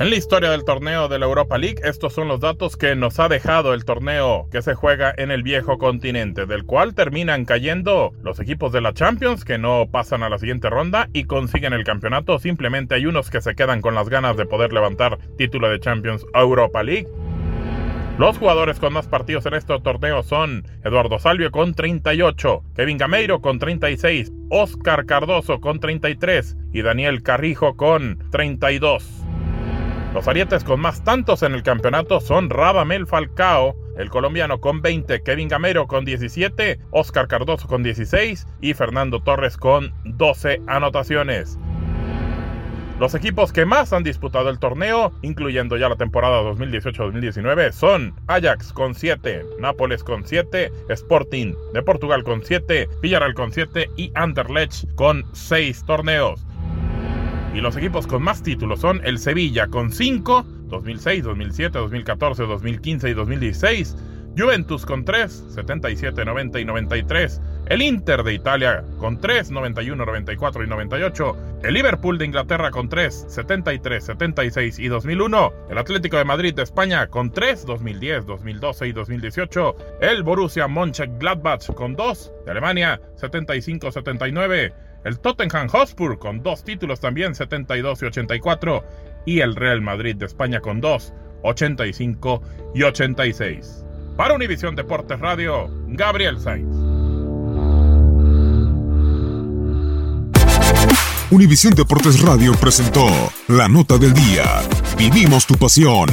En la historia del torneo de la Europa League, estos son los datos que nos ha dejado el torneo que se juega en el viejo continente, del cual terminan cayendo los equipos de la Champions que no pasan a la siguiente ronda y consiguen el campeonato. Simplemente hay unos que se quedan con las ganas de poder levantar título de Champions Europa League. Los jugadores con más partidos en este torneo son Eduardo Salvio con 38, Kevin Gameiro con 36, Oscar Cardoso con 33 y Daniel Carrijo con 32. Los arietes con más tantos en el campeonato son Radamel Falcao, el colombiano con 20, Kevin Gamero con 17, Oscar Cardoso con 16 y Fernando Torres con 12 anotaciones. Los equipos que más han disputado el torneo, incluyendo ya la temporada 2018-2019, son Ajax con 7, Nápoles con 7, Sporting de Portugal con 7, Villarreal con 7 y Anderlecht con 6 torneos. Y los equipos con más títulos son el Sevilla con 5, 2006, 2007, 2014, 2015 y 2016. Juventus con 3, 77, 90 y 93. El Inter de Italia con 3, 91, 94 y 98. El Liverpool de Inglaterra con 3, 73, 76 y 2001. El Atlético de Madrid de España con 3, 2010, 2012 y 2018. El Borussia Mönchengladbach con 2. De Alemania, 75, 79 el Tottenham Hotspur con dos títulos también, 72 y 84, y el Real Madrid de España con dos, 85 y 86. Para Univisión Deportes Radio, Gabriel Sainz. Univisión Deportes Radio presentó la nota del día. Vivimos tu pasión.